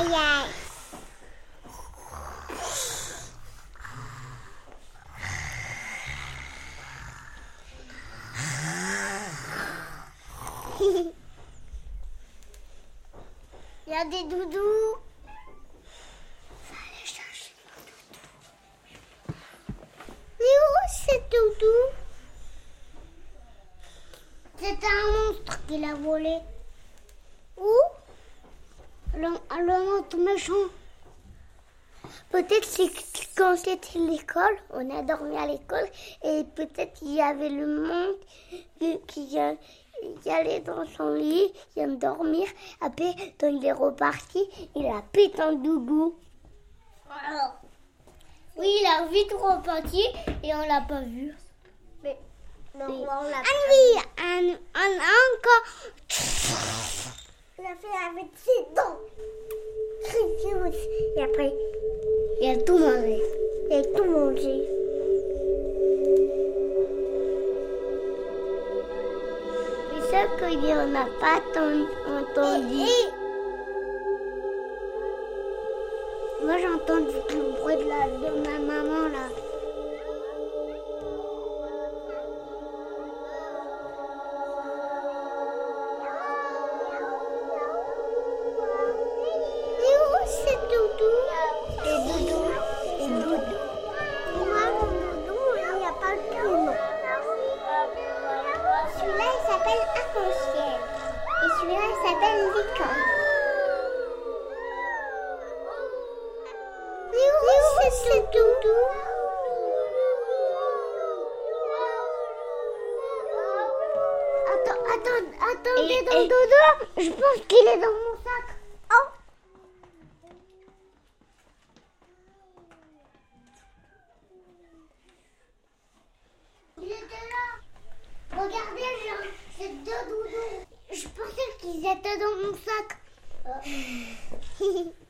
Il y a des doudous. Aller chercher doudous. Mais où c'est doudou? C'est un monstre qui l'a volé. Le, le monstre méchant. Peut-être c'est quand c'était l'école, on a dormi à l'école et peut-être il y avait le monde qui, allait dans son lit, il vient dormir. Après, quand il est reparti, il a pété un doudou. Oui, il a vite reparti et on l'a pas vu. Mais non, on l'a Ah oui, un, un, encore. Fait avec ses dents. Et après, il a tout mangé. Il a tout mangé. C'est sûr qu'il n'y en a pas entendu. Moi, j'entends le bruit de, la, de ma maman là. S'appelle Licorne. Et où c'est Doudou? Attends, attends, attendez, Et- dans et- Doudou, je pense qu'il est dans mon sac. Oh Il était là. Regardez, j'ai- c'est deux doudous. Je pensais qu'ils étaient dans mon sac.